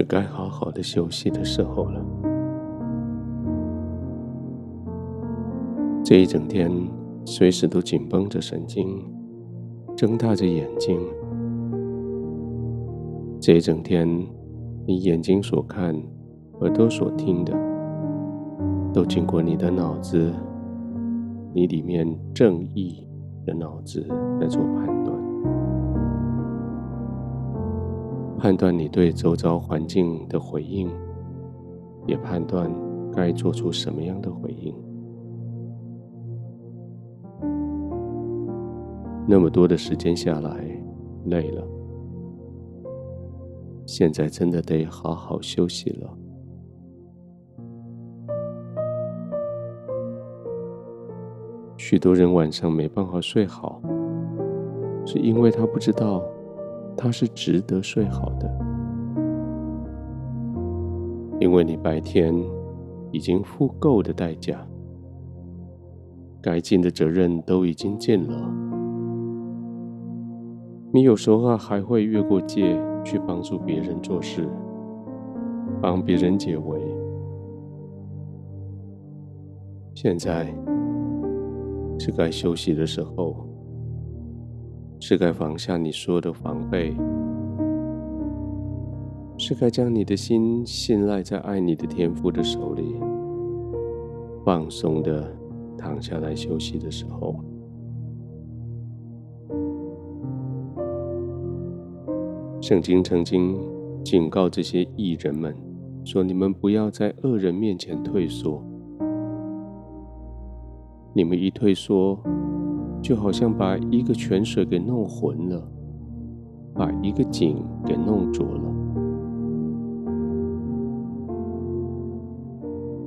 是该好好的休息的时候了。这一整天，随时都紧绷着神经，睁大着眼睛。这一整天，你眼睛所看、耳朵所听的，都经过你的脑子，你里面正义的脑子在做判断，判断你对周遭环境的回应，也判断该做出什么样的回应。那么多的时间下来，累了，现在真的得好好休息了。许多人晚上没办法睡好，是因为他不知道他是值得睡好的，因为你白天已经付够的代价，该尽的责任都已经尽了。你有时候还会越过界去帮助别人做事，帮别人解围。现在是该休息的时候，是该放下你所有的防备，是该将你的心信赖在爱你的天父的手里，放松的躺下来休息的时候。圣经曾经警告这些义人们说：“你们不要在恶人面前退缩，你们一退缩，就好像把一个泉水给弄浑了，把一个井给弄浊了。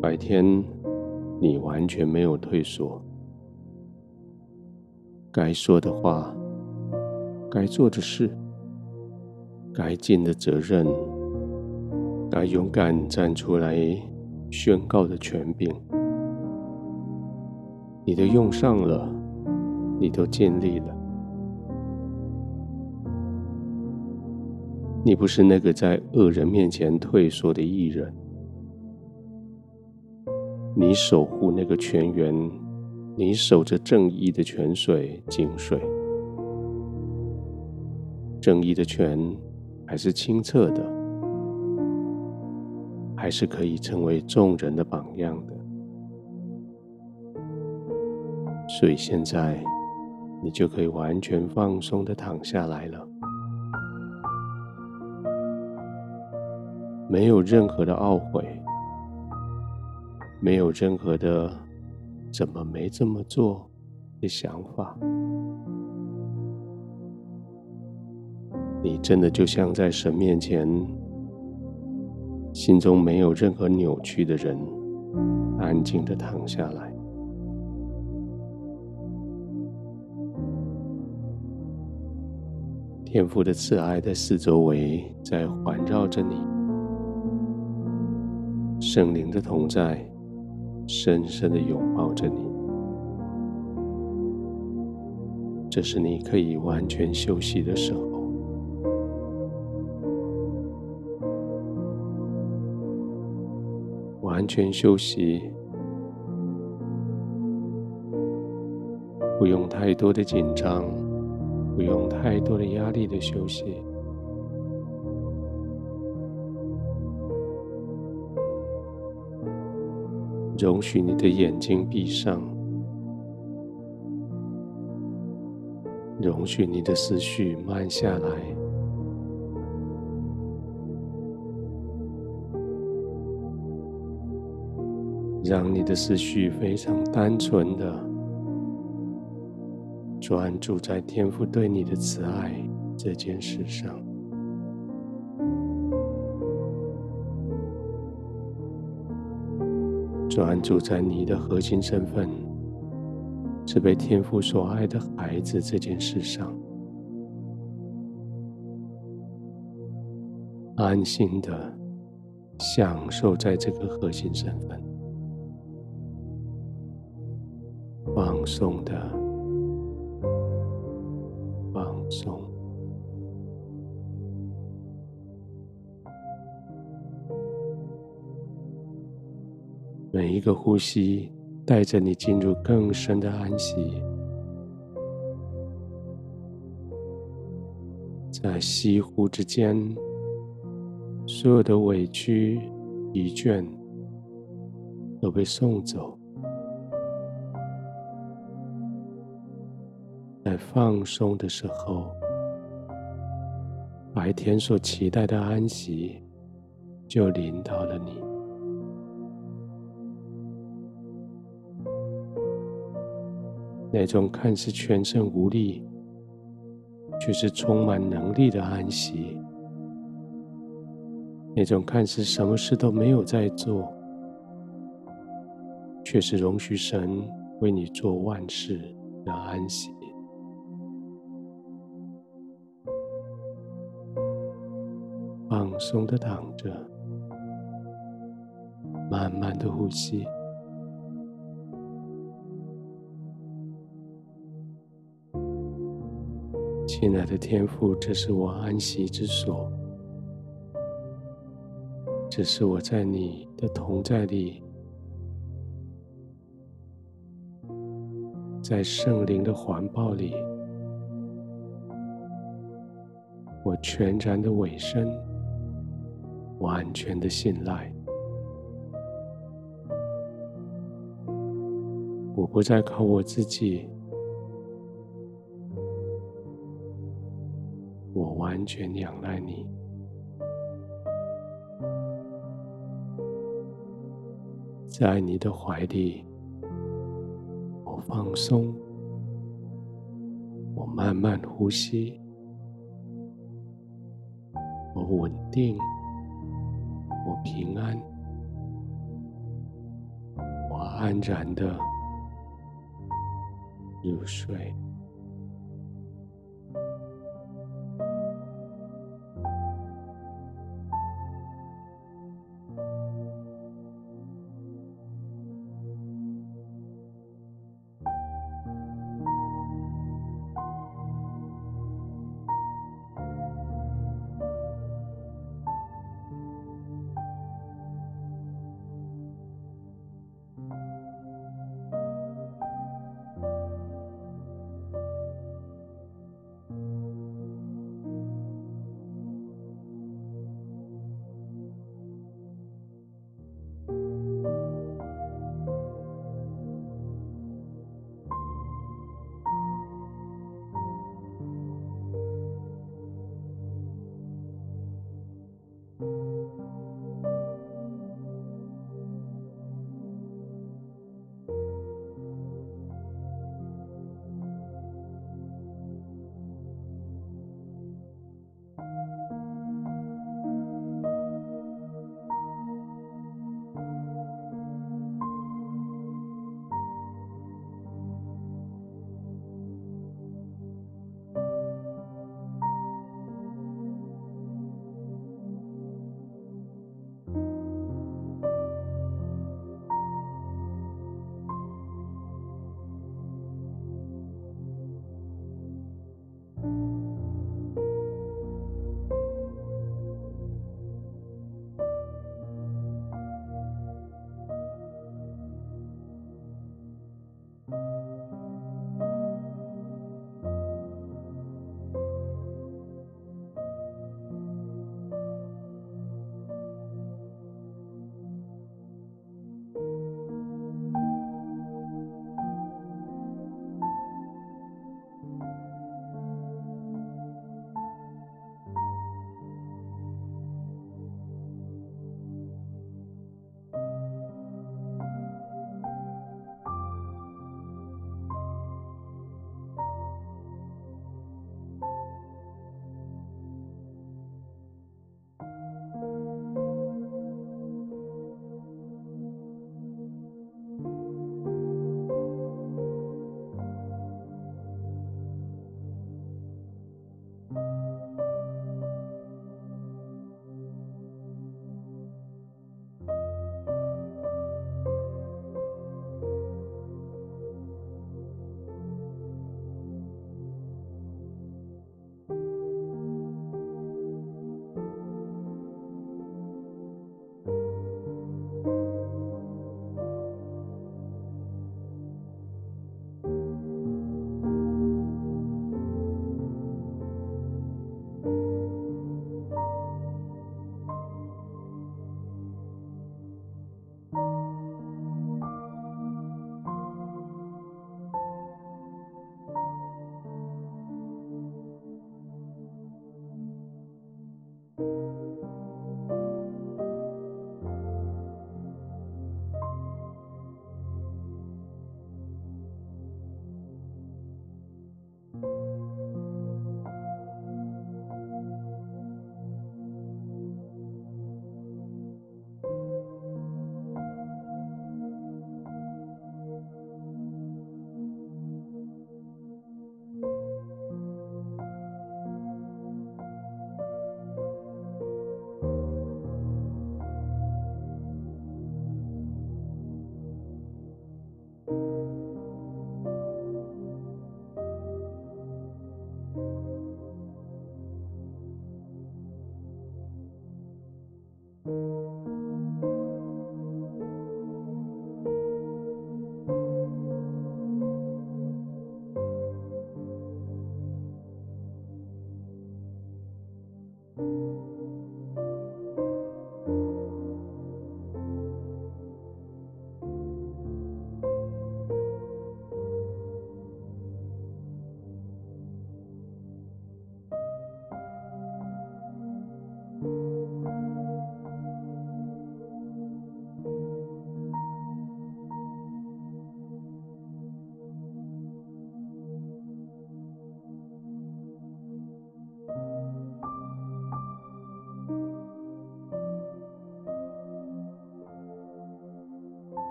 白天你完全没有退缩，该说的话，该做的事。”该尽的责任，该勇敢站出来宣告的权柄，你都用上了，你都尽力了。你不是那个在恶人面前退缩的艺人，你守护那个泉源，你守着正义的泉水井水，正义的泉。还是清澈的，还是可以成为众人的榜样的。所以现在，你就可以完全放松的躺下来了，没有任何的懊悔，没有任何的怎么没这么做的想法。你真的就像在神面前，心中没有任何扭曲的人，安静的躺下来。天父的慈爱在四周围在环绕着你，圣灵的同在深深的拥抱着你，这是你可以完全休息的时候。完全休息，不用太多的紧张，不用太多的压力的休息。容许你的眼睛闭上，容许你的思绪慢下来。让你的思绪非常单纯的专注在天父对你的慈爱这件事上，专注在你的核心身份是被天父所爱的孩子这件事上，安心的享受在这个核心身份。放松的，松。每一个呼吸带着你进入更深的安息，在吸呼之间，所有的委屈、疲倦都被送走。在放松的时候，白天所期待的安息就临到了你。那种看似全身无力，却是充满能力的安息；那种看似什么事都没有在做，却是容许神为你做万事的安息。放松的躺着，慢慢的呼吸。亲爱的天父，这是我安息之所，这是我在你的同在里，在圣灵的环抱里，我全然的委身。完全的信赖，我不再靠我自己，我完全仰赖你，在你的怀里，我放松，我慢慢呼吸，我稳定。我平安，我安然的入睡。